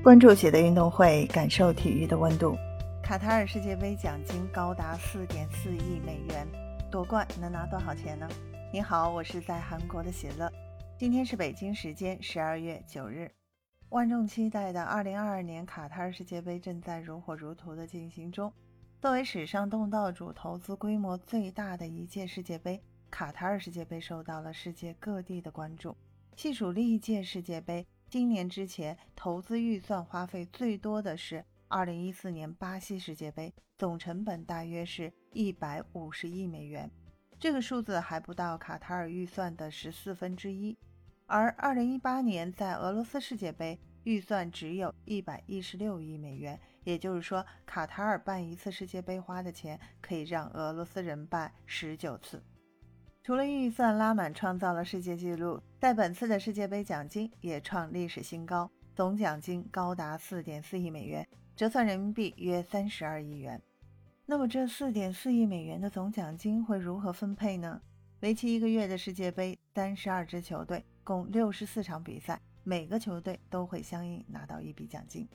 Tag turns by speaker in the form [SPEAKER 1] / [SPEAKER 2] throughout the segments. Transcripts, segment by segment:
[SPEAKER 1] 关注喜的运动会，感受体育的温度。卡塔尔世界杯奖金高达四点四亿美元，夺冠能拿多少钱呢？你好，我是在韩国的喜乐。今天是北京时间十二月九日，万众期待的二零二二年卡塔尔世界杯正在如火如荼的进行中。作为史上东道主投资规模最大的一届世界杯，卡塔尔世界杯受到了世界各地的关注。细数历届世界杯。今年之前投资预算花费最多的是2014年巴西世界杯，总成本大约是一百五十亿美元，这个数字还不到卡塔尔预算的十四分之一。而2018年在俄罗斯世界杯预算只有一百一十六亿美元，也就是说，卡塔尔办一次世界杯花的钱可以让俄罗斯人办十九次。除了预算拉满创造了世界纪录，在本次的世界杯奖金也创历史新高，总奖金高达四点四亿美元，折算人民币约三十二亿元。那么这四点四亿美元的总奖金会如何分配呢？为期一个月的世界杯，三十二支球队，共六十四场比赛，每个球队都会相应拿到一笔奖金。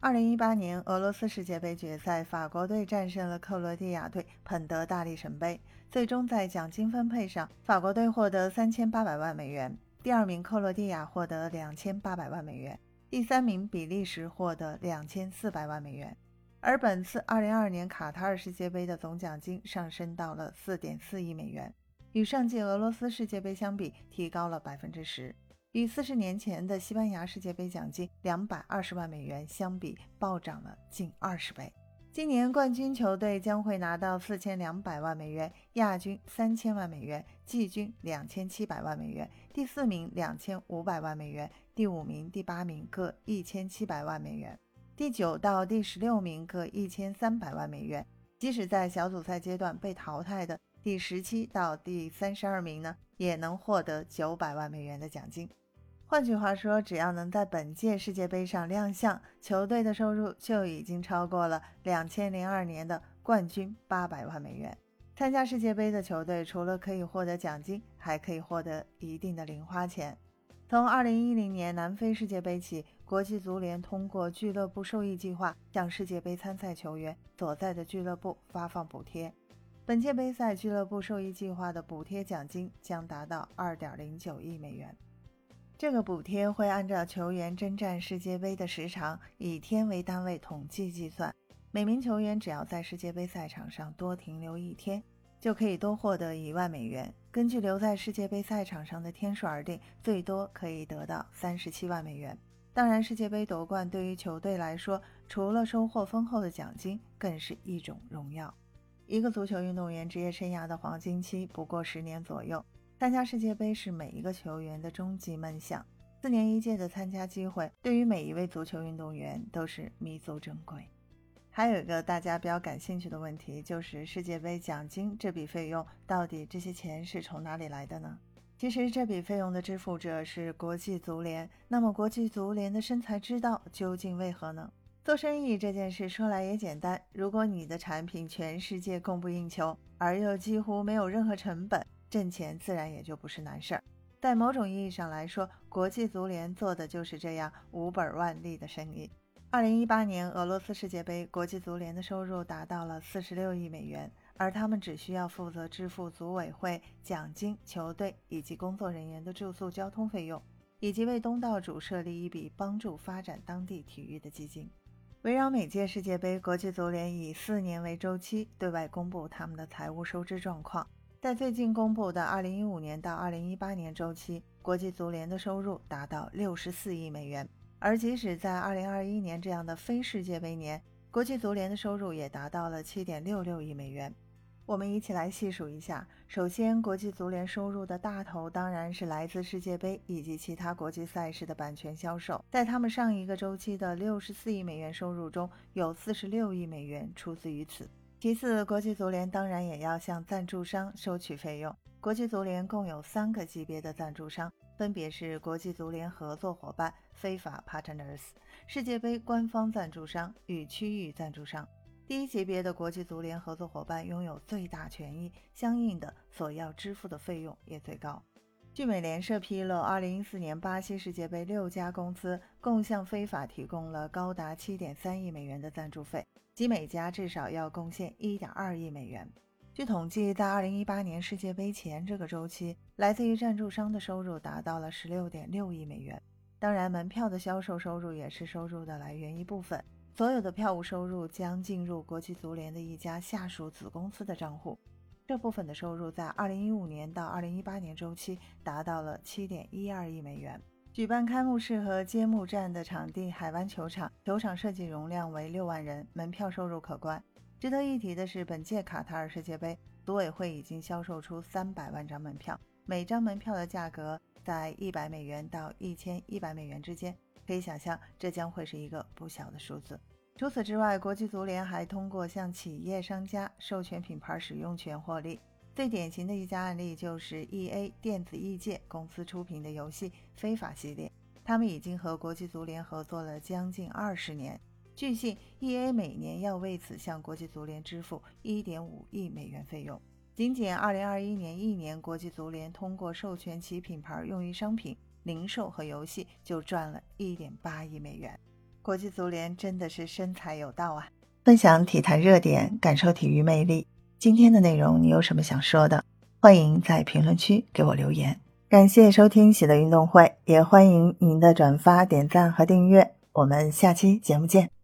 [SPEAKER 1] 二零一八年俄罗斯世界杯决赛，法国队战胜了克罗地亚队，捧得大力神杯。最终在奖金分配上，法国队获得三千八百万美元，第二名克罗地亚获得两千八百万美元，第三名比利时获得两千四百万美元。而本次二零二二年卡塔尔世界杯的总奖金上升到了四点四亿美元，与上届俄罗斯世界杯相比，提高了百分之十。与四十年前的西班牙世界杯奖金两百二十万美元相比，暴涨了近二十倍。今年冠军球队将会拿到四千两百万美元，亚军三千万美元，季军两千七百万美元，第四名两千五百万美元，第五名、第八名各一千七百万美元，第九到第十六名各一千三百万美元。即使在小组赛阶段被淘汰的第十七到第三十二名呢，也能获得九百万美元的奖金。换句话说，只要能在本届世界杯上亮相，球队的收入就已经超过了两千零二年的冠军八百万美元。参加世界杯的球队除了可以获得奖金，还可以获得一定的零花钱。从二零一零年南非世界杯起，国际足联通过俱乐部受益计划向世界杯参赛球员所在的俱乐部发放补贴。本届杯赛俱乐部受益计划的补贴奖金将达到二点零九亿美元。这个补贴会按照球员征战世界杯的时长，以天为单位统计计算。每名球员只要在世界杯赛场上多停留一天，就可以多获得一万美元。根据留在世界杯赛场上的天数而定，最多可以得到三十七万美元。当然，世界杯夺冠对于球队来说，除了收获丰厚的奖金，更是一种荣耀。一个足球运动员职业生涯的黄金期不过十年左右。参加世界杯是每一个球员的终极梦想，四年一届的参加机会对于每一位足球运动员都是弥足珍贵。还有一个大家比较感兴趣的问题，就是世界杯奖金这笔费用到底这些钱是从哪里来的呢？其实这笔费用的支付者是国际足联。那么国际足联的生财之道究竟为何呢？做生意这件事说来也简单，如果你的产品全世界供不应求，而又几乎没有任何成本。挣钱自然也就不是难事儿。在某种意义上来说，国际足联做的就是这样无本万利的生意。二零一八年俄罗斯世界杯，国际足联的收入达到了四十六亿美元，而他们只需要负责支付组委会奖金、球队以及工作人员的住宿、交通费用，以及为东道主设立一笔帮助发展当地体育的基金。围绕每届世界杯，国际足联以四年为周期对外公布他们的财务收支状况。在最近公布的2015年到2018年周期，国际足联的收入达到64亿美元。而即使在2021年这样的非世界杯年，国际足联的收入也达到了7.66亿美元。我们一起来细数一下。首先，国际足联收入的大头当然是来自世界杯以及其他国际赛事的版权销售。在他们上一个周期的64亿美元收入中，有46亿美元出自于此。其次，国际足联当然也要向赞助商收取费用。国际足联共有三个级别的赞助商，分别是国际足联合作伙伴非法 partners）、世界杯官方赞助商与区域赞助商。第一级别的国际足联合作伙伴拥有最大权益，相应的所要支付的费用也最高。据美联社披露，2014年巴西世界杯六家公司共向非法提供了高达7.3亿美元的赞助费，即每家至少要贡献1.2亿美元。据统计，在2018年世界杯前这个周期，来自于赞助商的收入达到了16.6亿美元。当然，门票的销售收入也是收入的来源一部分。所有的票务收入将进入国际足联的一家下属子公司的账户。这部分的收入在2015年到2018年周期达到了7.12亿美元。举办开幕式和揭幕战的场地海湾球场，球场设计容量为六万人，门票收入可观。值得一提的是，本届卡塔尔世界杯，组委会已经销售出三百万张门票，每张门票的价格在一百美元到一千一百美元之间，可以想象这将会是一个不小的数字。除此之外，国际足联还通过向企业商家授权品牌使用权获利。最典型的一家案例就是 E A 电子艺界公司出品的游戏《非法》系列，他们已经和国际足联合作了将近二十年。据信，E A 每年要为此向国际足联支付1.5亿美元费用。仅仅2021年一年，国际足联通过授权其品牌用于商品、零售和游戏，就赚了一点八亿美元。国际足联真的是生财有道啊！分享体坛热点，感受体育魅力。今天的内容你有什么想说的？欢迎在评论区给我留言。感谢收听喜乐运动会，也欢迎您的转发、点赞和订阅。我们下期节目见。